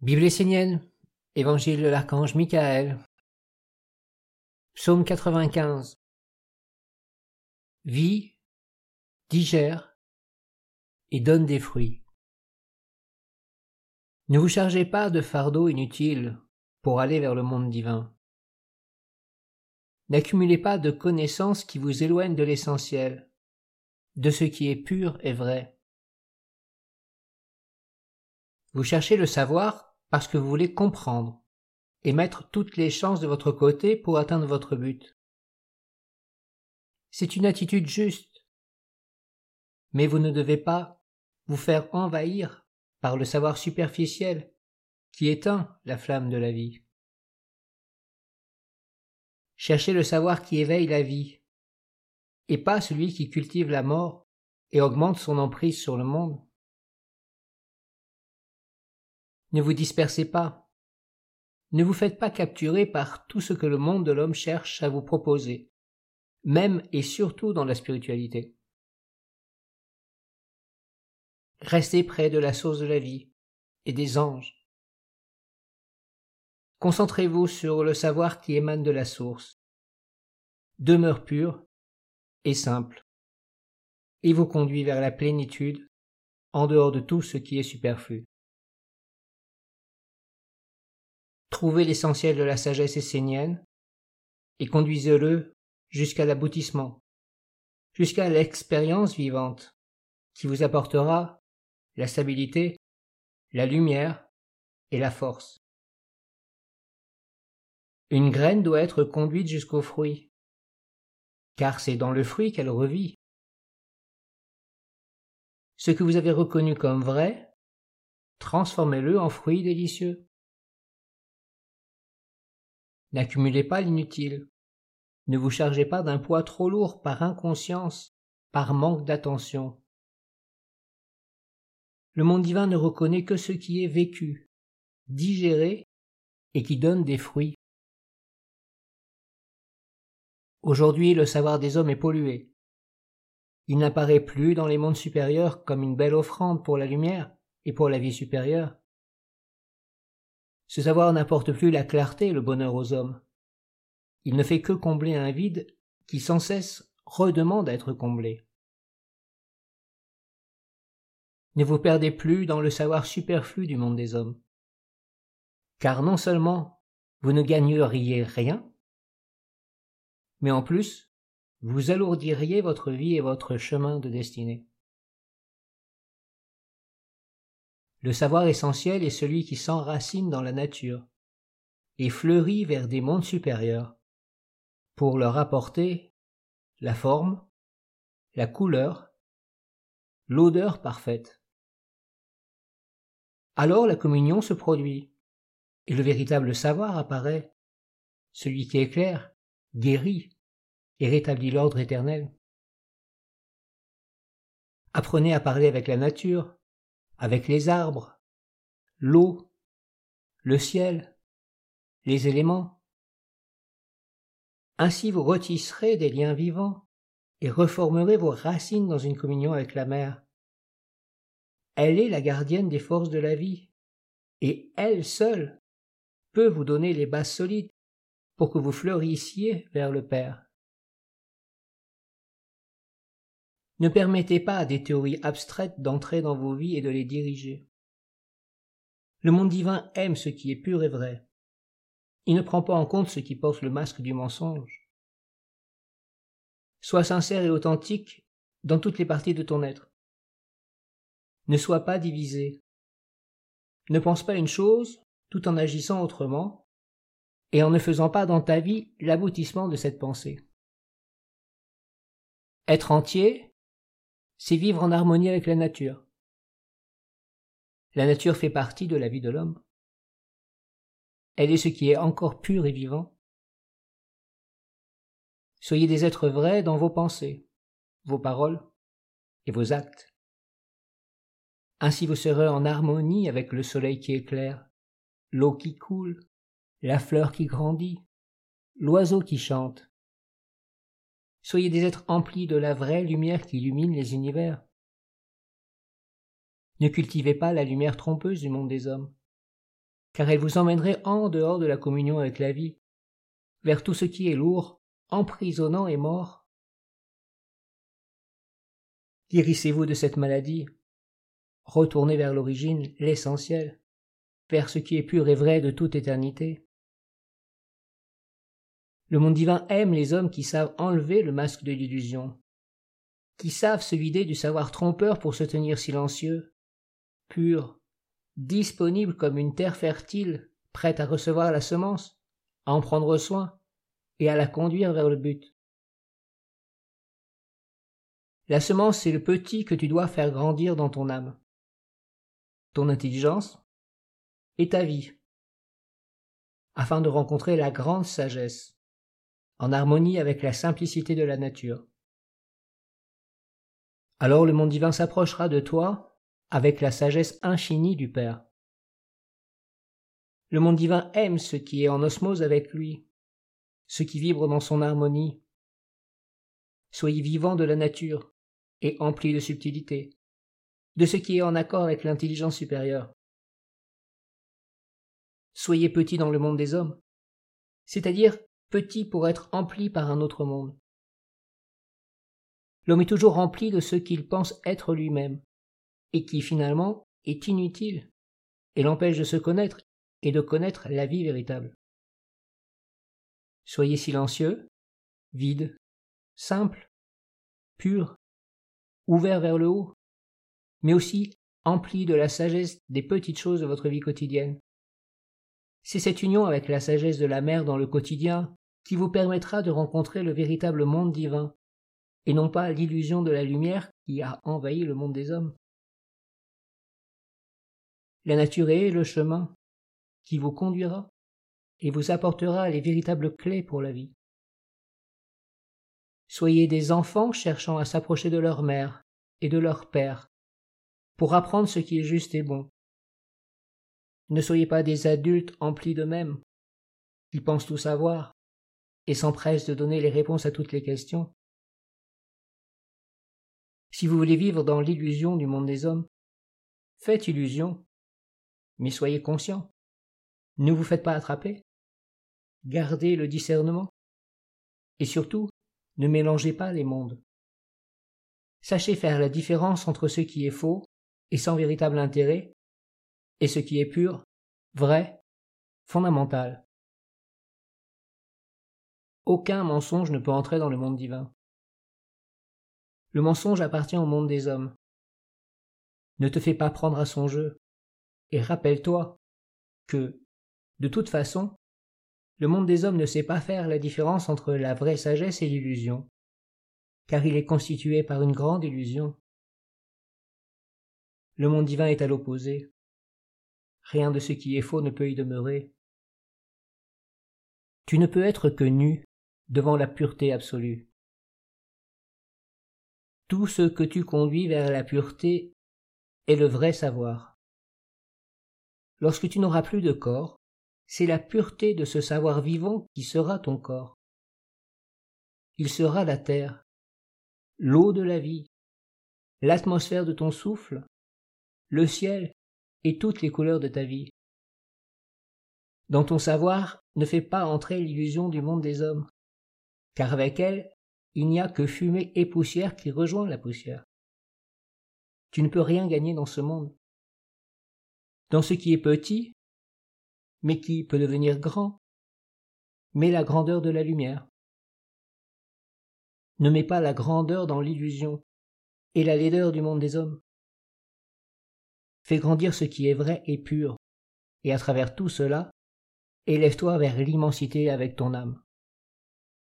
Bible essénienne, Évangile de l'archange Michael, Psaume 95. Vie, digère et donne des fruits. Ne vous chargez pas de fardeaux inutiles pour aller vers le monde divin. N'accumulez pas de connaissances qui vous éloignent de l'essentiel, de ce qui est pur et vrai. Vous cherchez le savoir parce que vous voulez comprendre et mettre toutes les chances de votre côté pour atteindre votre but. C'est une attitude juste. Mais vous ne devez pas vous faire envahir par le savoir superficiel qui éteint la flamme de la vie. Cherchez le savoir qui éveille la vie, et pas celui qui cultive la mort et augmente son emprise sur le monde. Ne vous dispersez pas. Ne vous faites pas capturer par tout ce que le monde de l'homme cherche à vous proposer, même et surtout dans la spiritualité. Restez près de la source de la vie et des anges. Concentrez-vous sur le savoir qui émane de la source. Demeure pure et simple, et vous conduit vers la plénitude en dehors de tout ce qui est superflu. Trouvez l'essentiel de la sagesse essénienne et conduisez-le jusqu'à l'aboutissement, jusqu'à l'expérience vivante qui vous apportera la stabilité, la lumière et la force. Une graine doit être conduite jusqu'au fruit, car c'est dans le fruit qu'elle revit. Ce que vous avez reconnu comme vrai, transformez-le en fruit délicieux. N'accumulez pas l'inutile. Ne vous chargez pas d'un poids trop lourd par inconscience, par manque d'attention. Le monde divin ne reconnaît que ce qui est vécu, digéré et qui donne des fruits. Aujourd'hui, le savoir des hommes est pollué. Il n'apparaît plus dans les mondes supérieurs comme une belle offrande pour la lumière et pour la vie supérieure. Ce savoir n'apporte plus la clarté et le bonheur aux hommes. Il ne fait que combler un vide qui sans cesse redemande à être comblé. Ne vous perdez plus dans le savoir superflu du monde des hommes. Car non seulement vous ne gagneriez rien, mais en plus, vous alourdiriez votre vie et votre chemin de destinée. Le savoir essentiel est celui qui s'enracine dans la nature et fleurit vers des mondes supérieurs pour leur apporter la forme, la couleur, l'odeur parfaite. Alors la communion se produit et le véritable savoir apparaît, celui qui éclaire, guérit et rétablit l'ordre éternel. Apprenez à parler avec la nature, avec les arbres, l'eau, le ciel, les éléments. Ainsi vous retisserez des liens vivants et reformerez vos racines dans une communion avec la mer. Elle est la gardienne des forces de la vie, et elle seule peut vous donner les bases solides pour que vous fleurissiez vers le Père. Ne permettez pas à des théories abstraites d'entrer dans vos vies et de les diriger. Le monde divin aime ce qui est pur et vrai. Il ne prend pas en compte ce qui porte le masque du mensonge. Sois sincère et authentique dans toutes les parties de ton être. Ne sois pas divisé. Ne pense pas une chose tout en agissant autrement et en ne faisant pas dans ta vie l'aboutissement de cette pensée. Être entier, c'est vivre en harmonie avec la nature. La nature fait partie de la vie de l'homme. Elle est ce qui est encore pur et vivant. Soyez des êtres vrais dans vos pensées, vos paroles et vos actes. Ainsi vous serez en harmonie avec le soleil qui éclaire, l'eau qui coule, la fleur qui grandit, l'oiseau qui chante, Soyez des êtres emplis de la vraie lumière qui illumine les univers. Ne cultivez pas la lumière trompeuse du monde des hommes. car elle vous emmènerait en dehors de la communion avec la vie, vers tout ce qui est lourd, emprisonnant et mort. Guérissez-vous de cette maladie, retournez vers l'origine, l'essentiel, vers ce qui est pur et vrai de toute éternité. Le monde divin aime les hommes qui savent enlever le masque de l'illusion, qui savent se vider du savoir trompeur pour se tenir silencieux, pur, disponible comme une terre fertile, prête à recevoir la semence, à en prendre soin et à la conduire vers le but. La semence, c'est le petit que tu dois faire grandir dans ton âme. Ton intelligence et ta vie, afin de rencontrer la grande sagesse, en harmonie avec la simplicité de la nature. Alors le monde divin s'approchera de toi avec la sagesse infinie du Père. Le monde divin aime ce qui est en osmose avec lui, ce qui vibre dans son harmonie. Soyez vivant de la nature et empli de subtilité, de ce qui est en accord avec l'intelligence supérieure. Soyez petit dans le monde des hommes, c'est-à-dire petit pour être empli par un autre monde. L'homme est toujours rempli de ce qu'il pense être lui-même, et qui finalement est inutile, et l'empêche de se connaître et de connaître la vie véritable. Soyez silencieux, vide, simple, pur, ouvert vers le haut, mais aussi empli de la sagesse des petites choses de votre vie quotidienne. C'est cette union avec la sagesse de la mère dans le quotidien qui vous permettra de rencontrer le véritable monde divin, et non pas l'illusion de la lumière qui a envahi le monde des hommes. La nature est le chemin qui vous conduira et vous apportera les véritables clés pour la vie. Soyez des enfants cherchant à s'approcher de leur mère et de leur père pour apprendre ce qui est juste et bon. Ne soyez pas des adultes emplis d'eux-mêmes, qui pensent tout savoir et s'empressent de donner les réponses à toutes les questions. Si vous voulez vivre dans l'illusion du monde des hommes, faites illusion, mais soyez conscient. Ne vous faites pas attraper. Gardez le discernement. Et surtout, ne mélangez pas les mondes. Sachez faire la différence entre ce qui est faux et sans véritable intérêt, et ce qui est pur, vrai, fondamental. Aucun mensonge ne peut entrer dans le monde divin. Le mensonge appartient au monde des hommes. Ne te fais pas prendre à son jeu, et rappelle-toi que, de toute façon, le monde des hommes ne sait pas faire la différence entre la vraie sagesse et l'illusion, car il est constitué par une grande illusion. Le monde divin est à l'opposé. Rien de ce qui est faux ne peut y demeurer. Tu ne peux être que nu devant la pureté absolue tout ce que tu conduis vers la pureté est le vrai savoir. Lorsque tu n'auras plus de corps, c'est la pureté de ce savoir vivant qui sera ton corps. Il sera la terre, l'eau de la vie, l'atmosphère de ton souffle, le ciel et toutes les couleurs de ta vie. Dans ton savoir, ne fais pas entrer l'illusion du monde des hommes, car avec elle, il n'y a que fumée et poussière qui rejoint la poussière. Tu ne peux rien gagner dans ce monde. Dans ce qui est petit, mais qui peut devenir grand, mets la grandeur de la lumière. Ne mets pas la grandeur dans l'illusion et la laideur du monde des hommes. Fais grandir ce qui est vrai et pur, et à travers tout cela, élève-toi vers l'immensité avec ton âme.